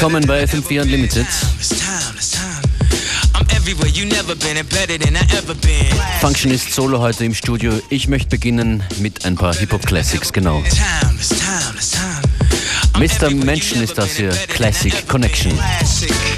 Willkommen bei FM4 Unlimited. Functionist Solo heute im Studio. Ich möchte beginnen mit ein paar Hip-Hop-Classics, genau. Mr. Menschen ist das hier, Classic Connection. you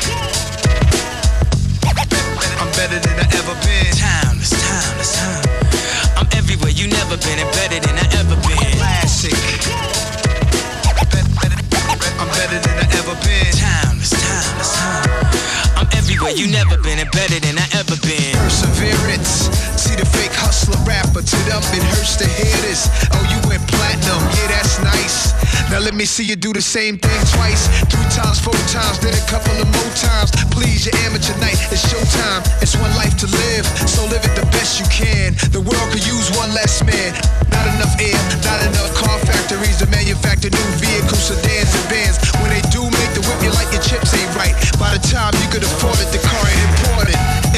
better than I ever been. Perseverance. See the fake hustler rapper to them, it hurts to hear this. Oh, you went platinum, yeah, that's nice. Now let me see you do the same thing twice, three times, four times, then a couple of more times. Please, your amateur night, it's showtime. It's one life to live, so live it the best you can. The world could use one less man. Not enough air, not enough car factories to manufacture new vehicles, sedans, and vans. When they do make the whip, you like your chips ain't right. By the time you could afford it, the car.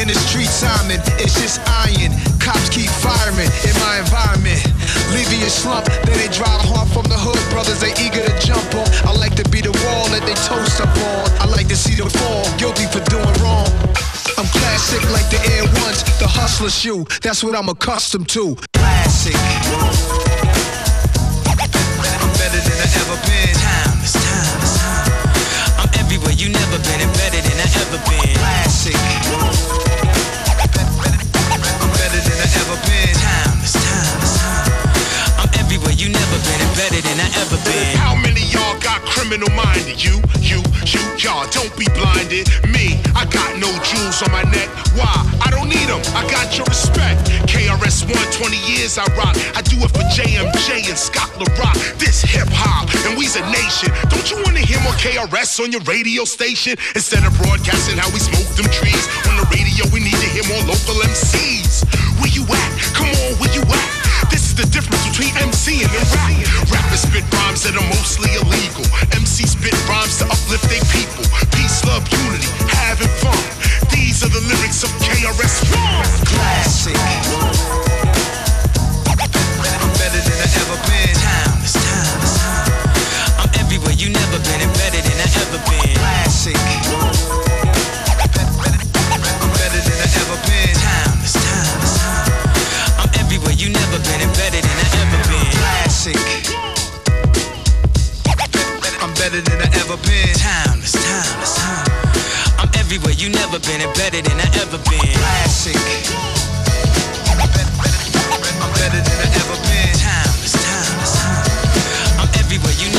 In the streets, I'm in, it's just iron. Cops keep firing in my environment. Leaving you slump, then they drive hard from the hood, brothers, they eager to jump on. I like to be the wall that they toast up on. I like to see them fall, guilty for doing wrong. I'm classic like the Air Ones, the hustler shoe. That's what I'm accustomed to. Classic. I'm better than I ever been. Timeless, timeless, time. I'm everywhere you never been and better than I ever been. 20 years I rock. I do it for JMJ and Scott La Rock. This hip hop, and we's a nation. Don't you wanna hear more KRS on your radio station? Instead of broadcasting how we smoke them trees. On the radio, we need to hear more local MCs. Where you at? Come on, where you at? This is the difference between MC and rap. Rappers spit rhymes that are mostly illegal. MC spit rhymes to uplift their people. Peace, love, unity, having fun. These are the lyrics of KRS One. Classic. Timeless. I'm everywhere you never been and better than I ever been. Classic. I'm better than I ever been. Timeless, timeless, time. I'm everywhere you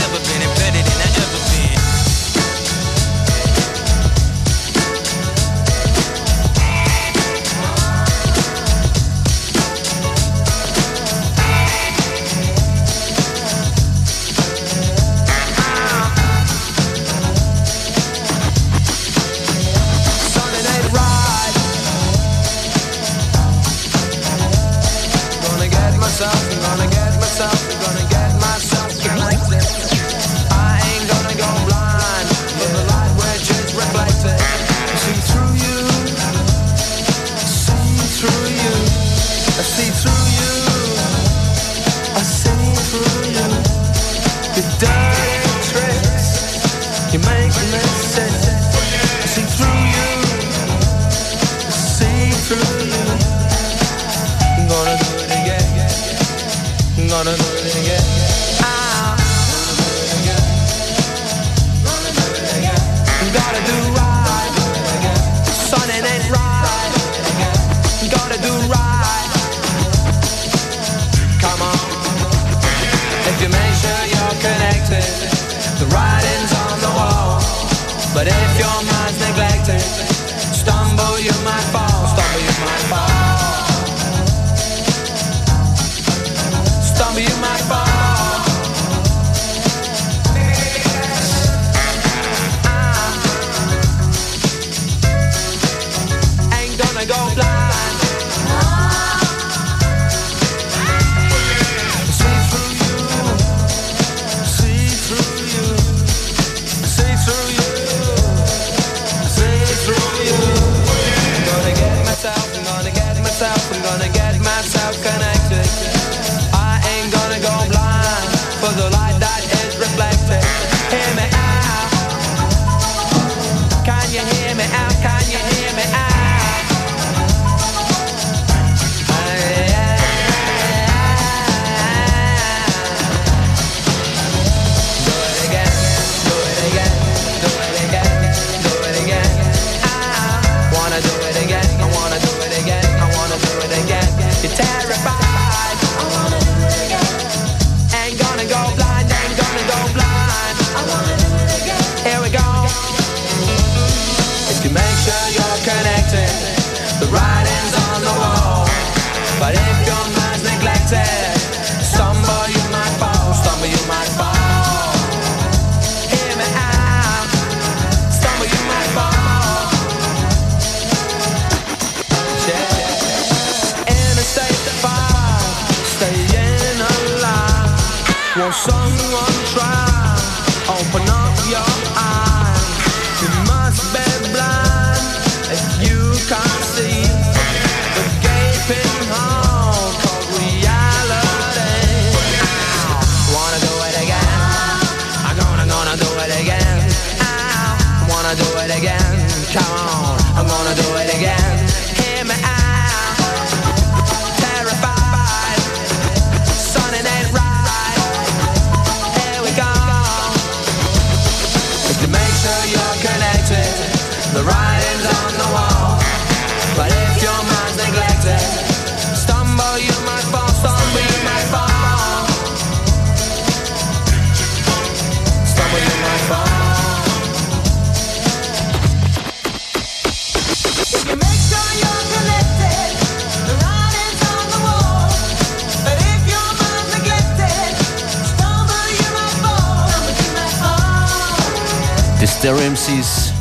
Stereo MCs.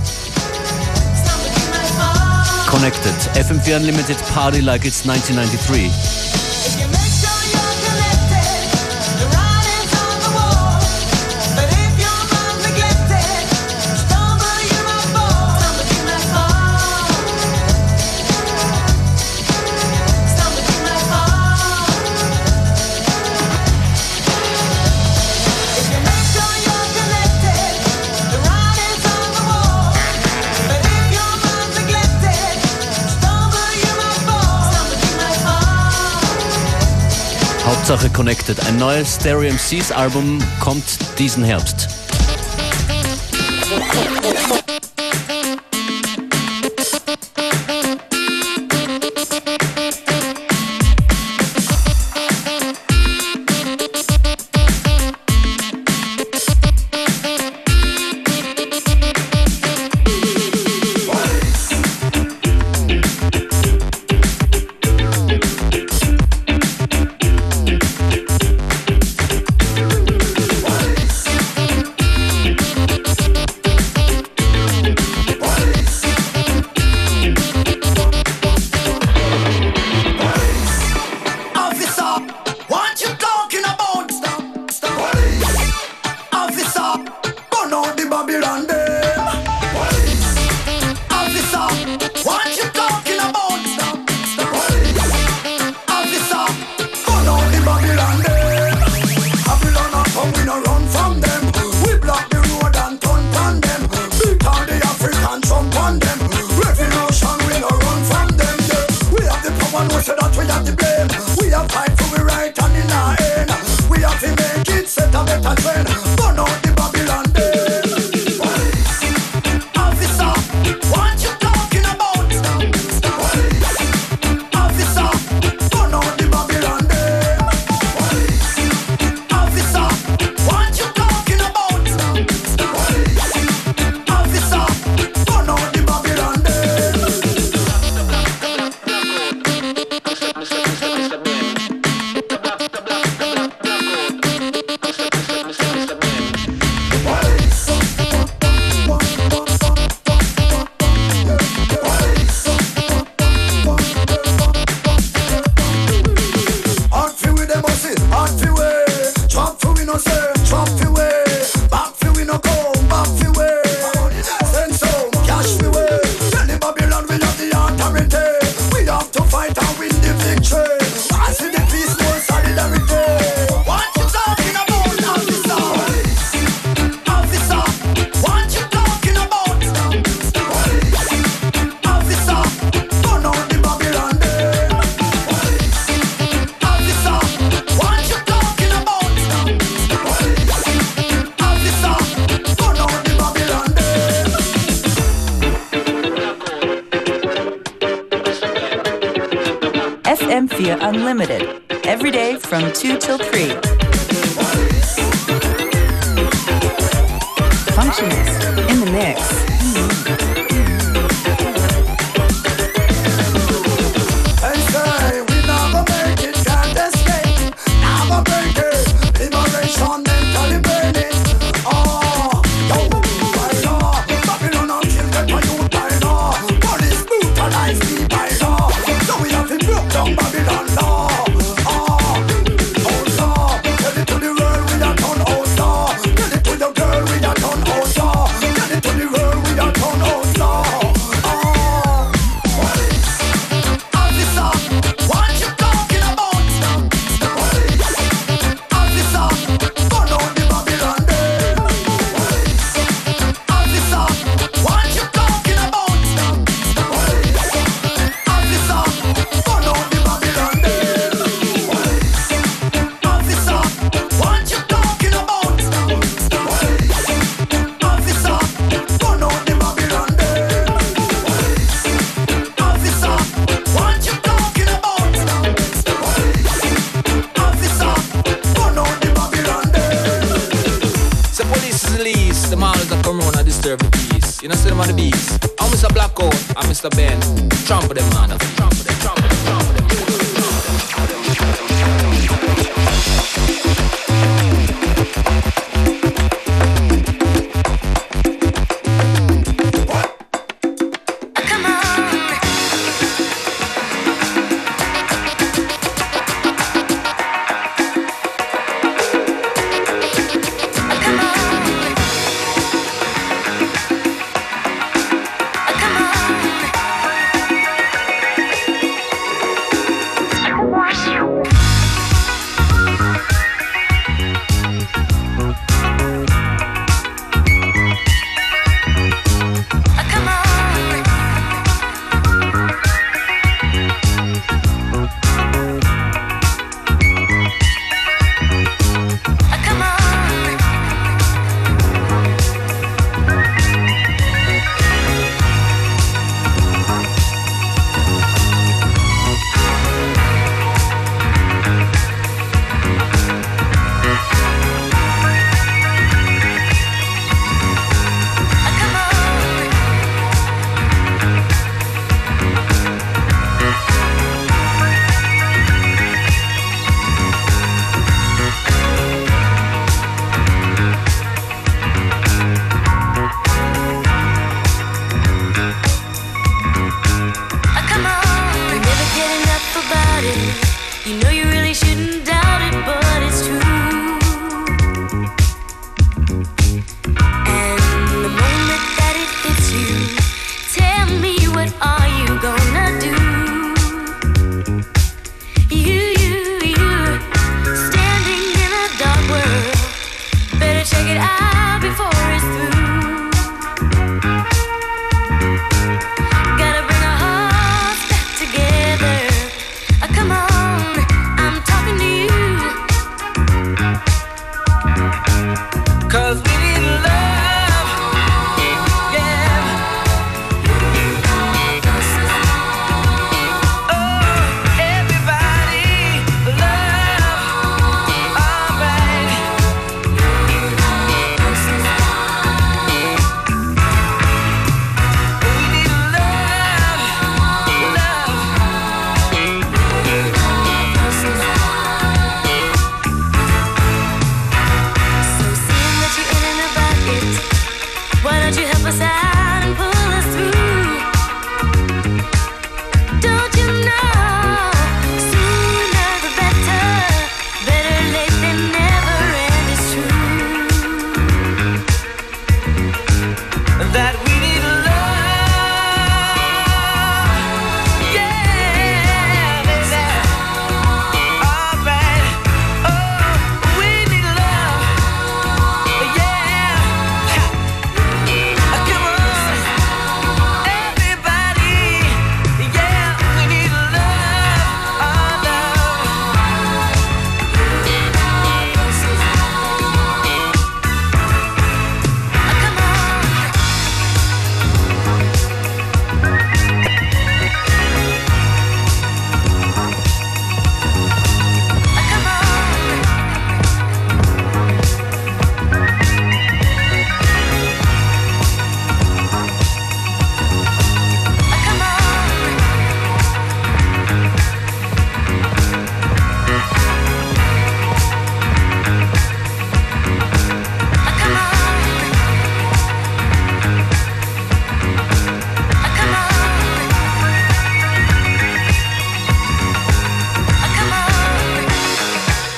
Connected. FM4 Unlimited Party like it's 1993. Hauptsache Connected. Ein neues Stereo MCs Album kommt diesen Herbst. Satan, suena. Functionist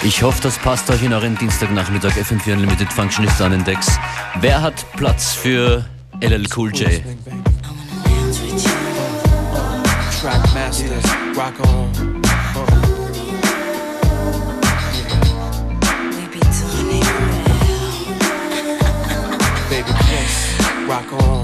Ich hoffe, das passt euch in euren Dienstagnachmittag FM4 Unlimited Functionist an den Decks. Wer hat Platz für LL Cool J? Trackmaster, rock on. Baby Prince, rock on.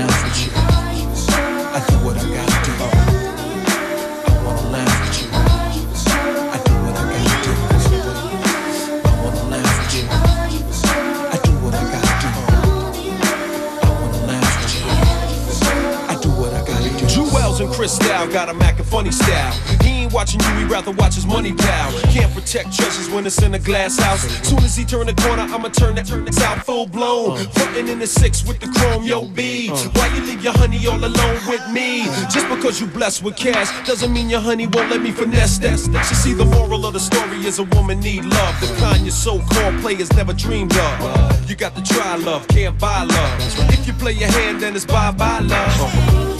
Laugh with you. I do what I gotta do. I wanna laugh with you. I do what I gotta do. I wanna laugh with you. I do what I gotta do. I wanna laugh with you. I do what I gotta do. Jewels and Cristal got a Mac and funny style. Watching you, he rather watch his money pal. Can't protect treasures when it's in a glass house. Soon as he turn the corner, I'ma turn that turn this out full blown. Frontin' in the six with the chrome, yo B. Why you leave your honey all alone with me? Just because you blessed with cash doesn't mean your honey won't let me finesse that. She see the moral of the story is a woman need love. The kind your so-called players never dreamed of. You got to try love, can't buy love. If you play your hand, then it's bye-bye love.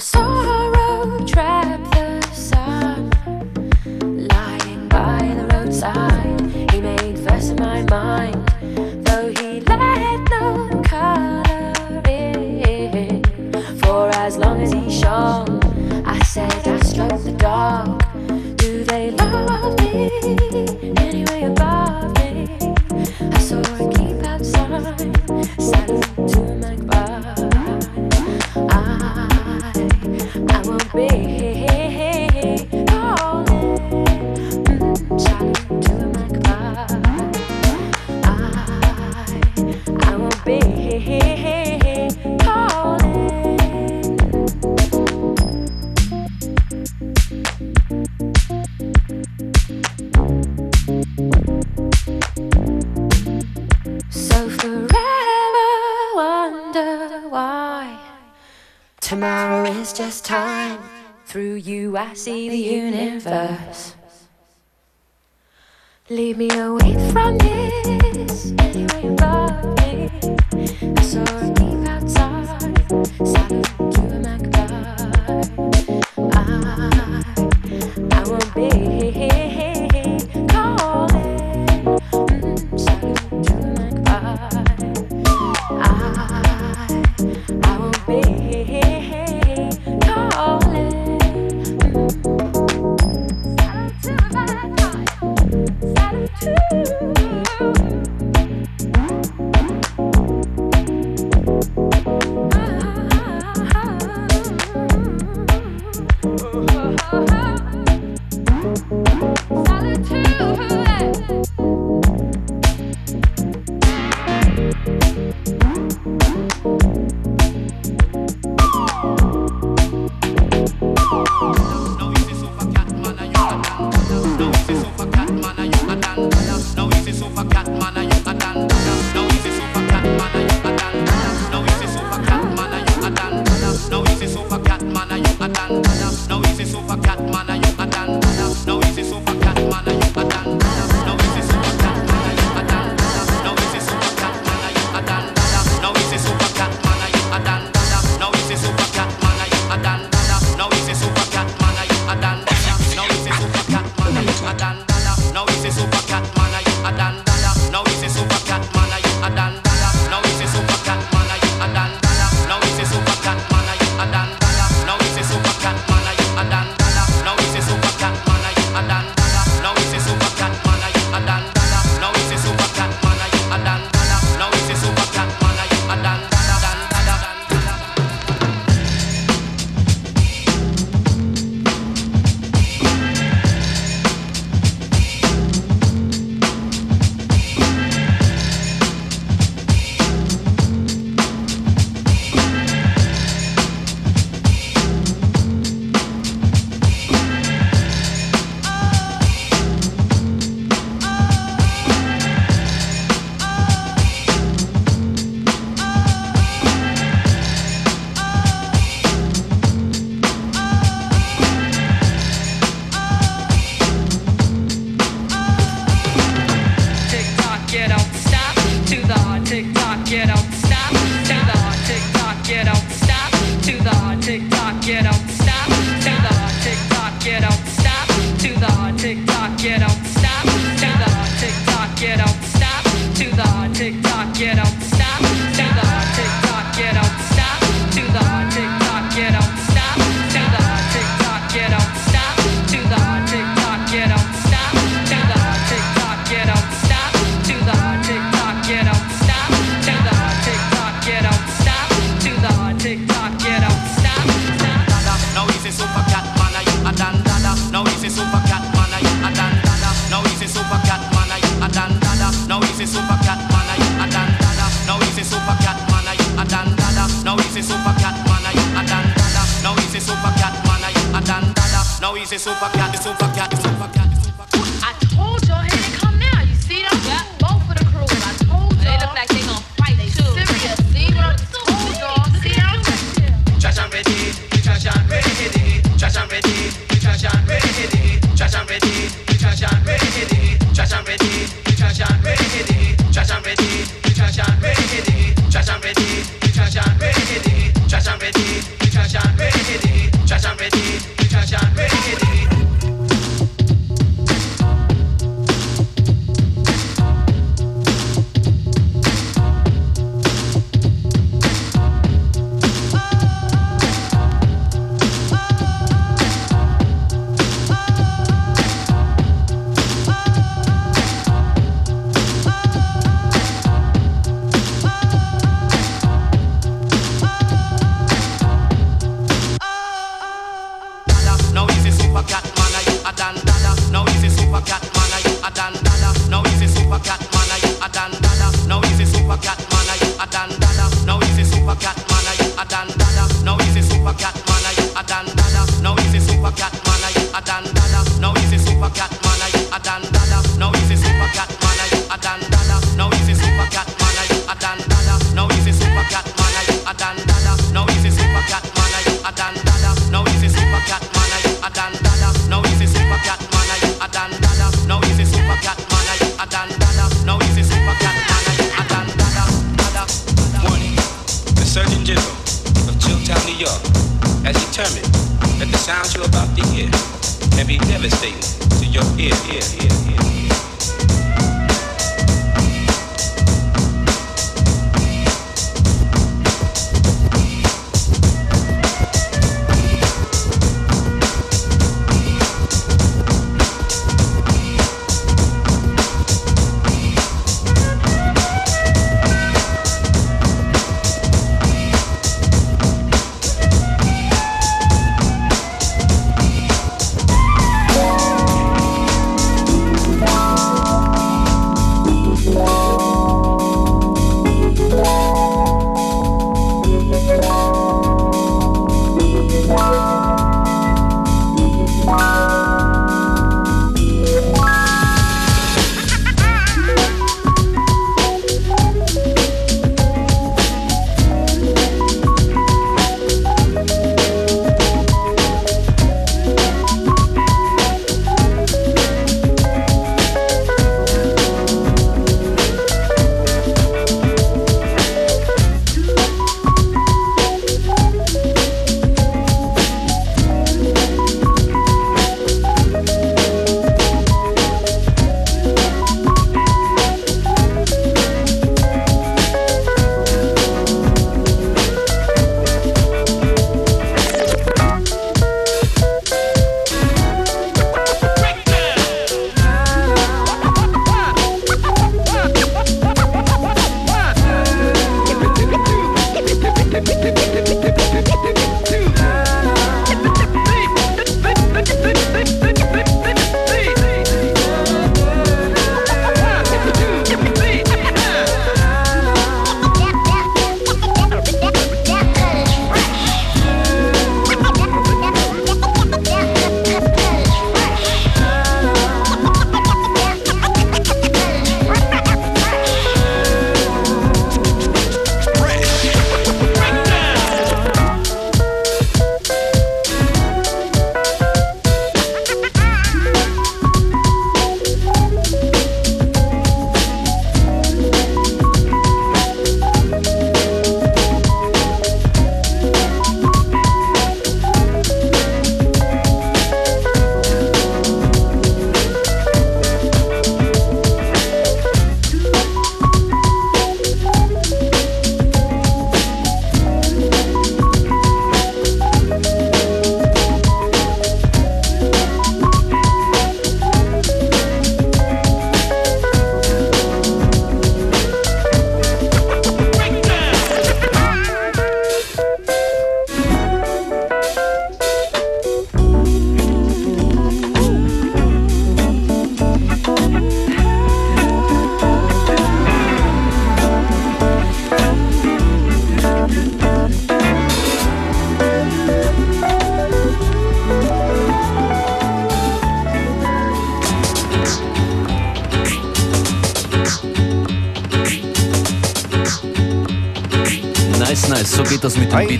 so see the universe. Leave me away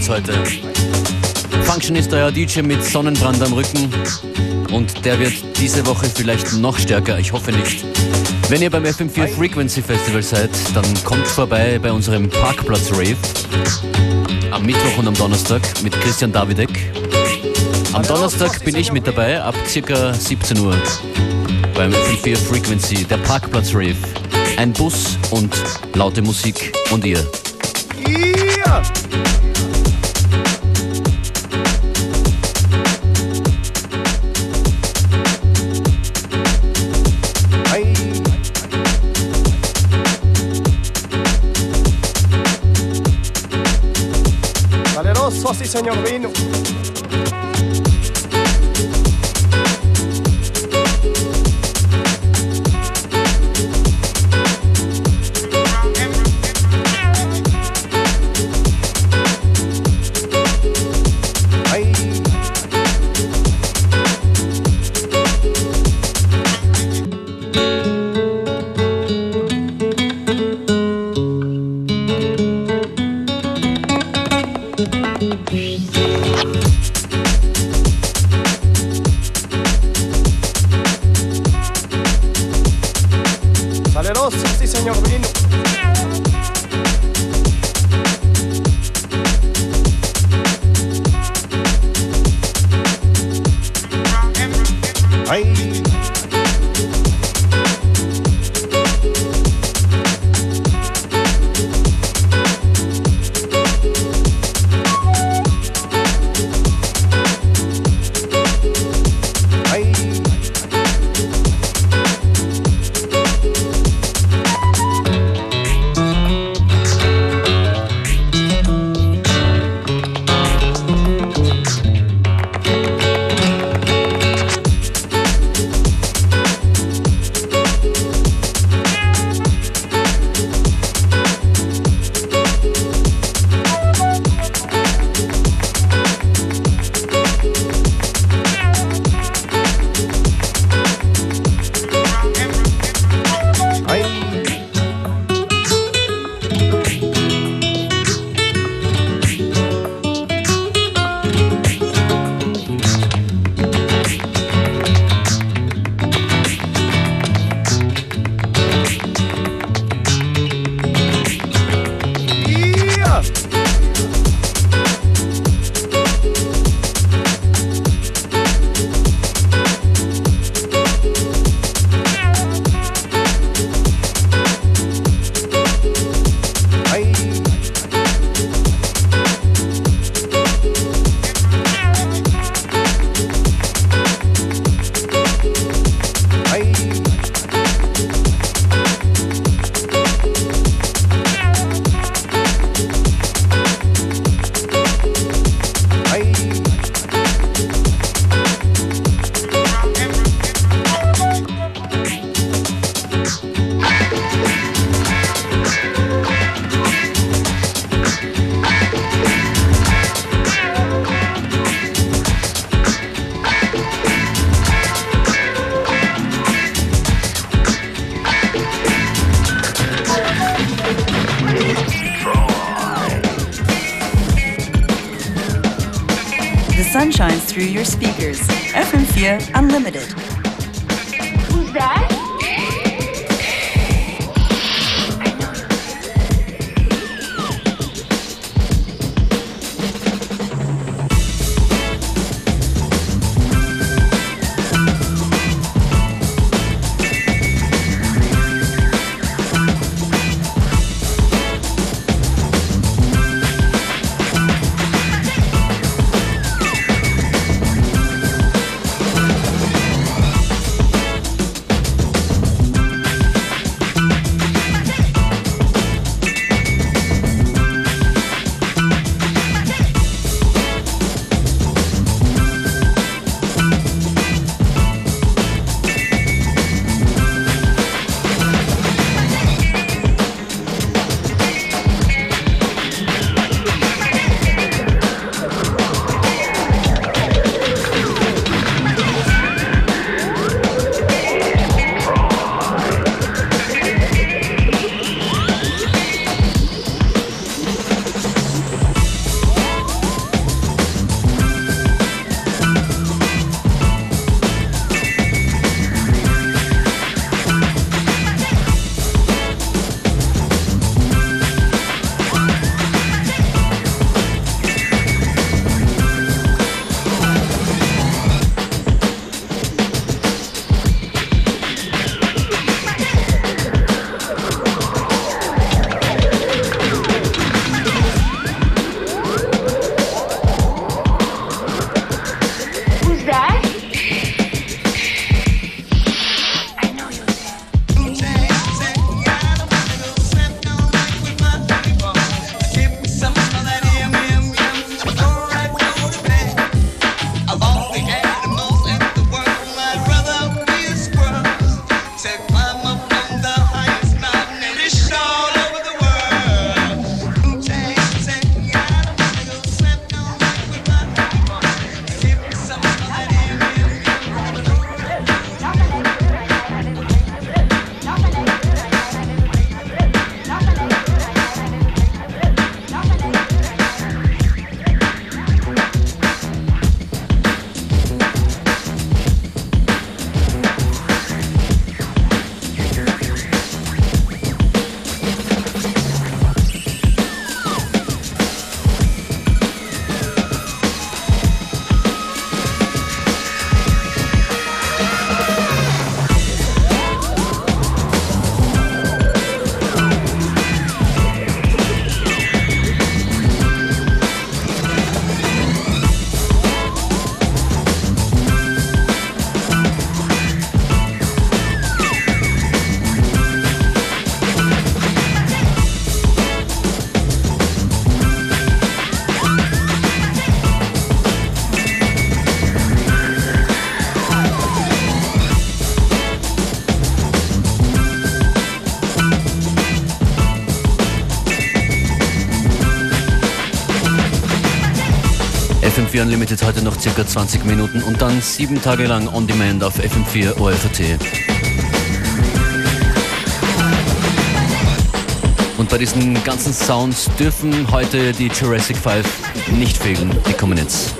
heute. Function ist euer DJ mit Sonnenbrand am Rücken. Und der wird diese Woche vielleicht noch stärker. Ich hoffe nicht. Wenn ihr beim FM4 Frequency Festival seid, dann kommt vorbei bei unserem Parkplatz Rave. Am Mittwoch und am Donnerstag mit Christian Davidek. Am Donnerstag bin ich mit dabei, ab circa 17 Uhr. Beim FM4 Frequency, der Parkplatz Rave. Ein Bus und laute Musik und ihr. Yeah! Saleroso, sí señor vino. FM4 Unlimited heute noch circa 20 Minuten und dann sieben Tage lang on demand auf FM4 ORFAT. Und bei diesen ganzen Sounds dürfen heute die Jurassic 5 nicht fehlen. Die kommen jetzt.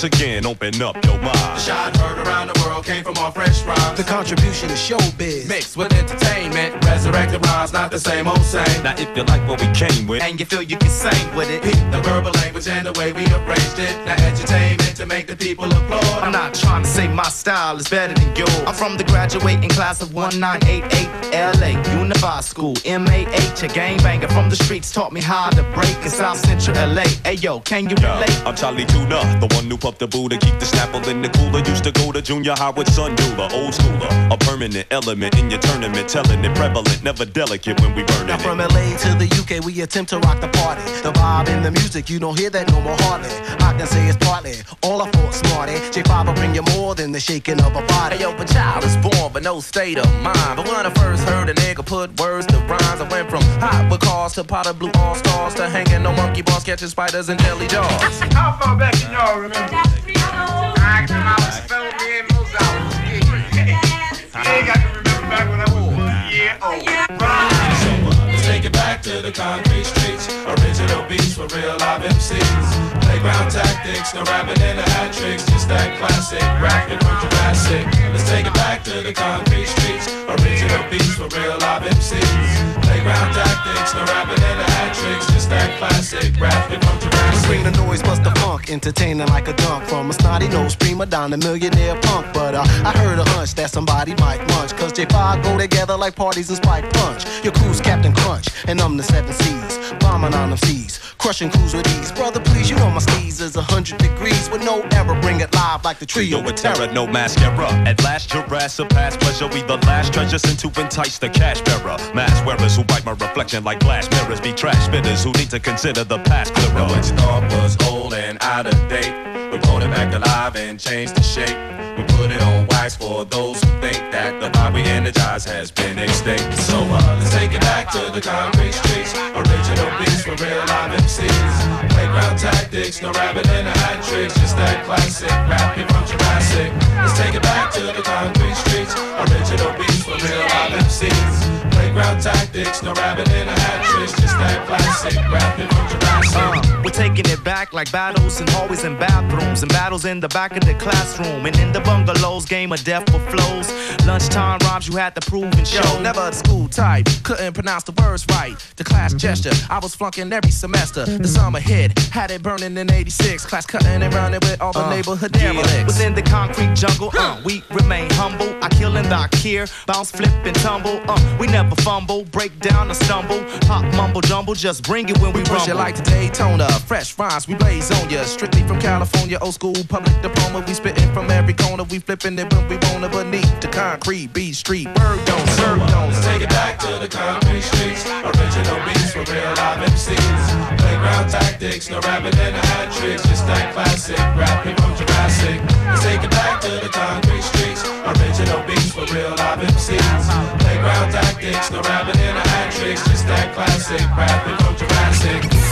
Once again, open up your mind. The Shot heard around the world came from our fresh rhymes. The contribution to showbiz mixed with entertainment. Resurrected rhymes, not the same old same. Now if you like what we came with, And you feel you can sing with it. Peep the verbal language and the way we arranged it. Now entertainment to make the people applaud. I'm not trying to say my style is better than yours. I'm from the graduating class of 1988 LA Unified School. MAH, a gang banger from the streets taught me how to break in South Central LA. Hey yo, can you relate? I'm Chali 2na, the one who puffed the Buddha, keep the snapple in the cooler. Used to go to junior high with Sun Doula, old schooler. A permanent element in your tournament, telling it prevalent, never delicate when we burning Now from LA to the UK, we attempt to rock the party. The vibe in the music, you don't hear that no more hardly. I can say it's partly all I thought smarty. J5 will bring you more than the shaking of a body. Hey, yo, but child is born, but no state of mind. But when I first heard a nigga put words to rhymes, I went from hot with cars to pot of blue all stars to hanging no monkey bars, catching spiders and jelly jaws. How far back can y'all remember? To the concrete streets. Original beats for real live MCs. Playground tactics, no rapping in the hat tricks. Just that classic rapping from Jurassic. Let's take it back to the concrete streets. Original beats for real live MCs. Playground tactics, no rapping in the hat tricks. Just that classic rapping from Jurassic. Bring the noise, bust the funk, entertaining like a dunk from a snotty nose prima donna millionaire punk. But uh, I heard a hunch that somebody might munch. Cause J5 go together like parties and spike punch. Your crew's Captain Crunch, and I'm the seven C's. Bombing on them seas, crushing crews with ease. Brother, please, you know my steez is a hundred degrees with no error. Bring it live like the trio with with terror, terror. no mascara. At last, Jurassic past pleasure. We the last treasures and to entice the cash bearer. Mask wearers who bite my reflection like glass mirrors. Be trash spitters who need to consider the past clearer. What you thought was old and out of date. We brought it back alive and changed the shape. We put it on wax for those who think that the vibe we energize has been extinct. So uh, let's take it back to the concrete streets. Original beats for real live MCs. Playground tactics, no rabbit in the hat tricks. Just that classic rapping from Jurassic. Let's take it back to the concrete streets. Original beats for real live MCs. Playground tactics, no rabbit in the hat tricks. Just that classic rapping from Jurassic. Uh, we're taking it back like battles and hallways and bathrooms and battles in the back of the classroom and in the bungalows. Game of death with flows. Lunchtime rhymes you had to prove and show. Yo, never the school type, couldn't pronounce the words right. The class gesture, I was flunking every semester. The summer hit, had it burning in 86. Class cutting and running with all the neighborhood derelicts. Within the concrete jungle, uh, we remain humble. I kill and I care, bounce, flip and tumble. Uh, we never fumble, break down or stumble. Pop, mumble, jumble, just bring it when we We push rumble. it like the Daytona, fresh rhymes, we blaze on ya. Strictly from California, old school public diploma. We spitting from every corner, we flipping it when we wanna. Beneath the concrete, beat street, word don't serve don't. Take it back to the concrete streets. Original beats for real live MCs. Playground tactics, no rabbit in a hat tricks. Just that classic rapping from Jurassic. Let's take it back to the concrete streets. Original beats for real live MCs. Playground tactics, no rabbit in a hat tricks. Just that classic rapping from Jurassic.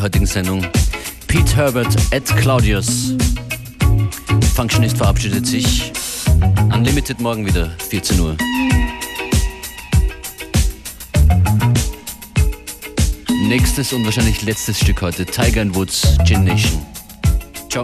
Heutigen Sendung. Pete Herbert at Claudius. Functionist verabschiedet sich. Unlimited morgen wieder, 14 Uhr. Nächstes und wahrscheinlich letztes Stück heute, Tiger and Woods, Gin Nation. Ciao.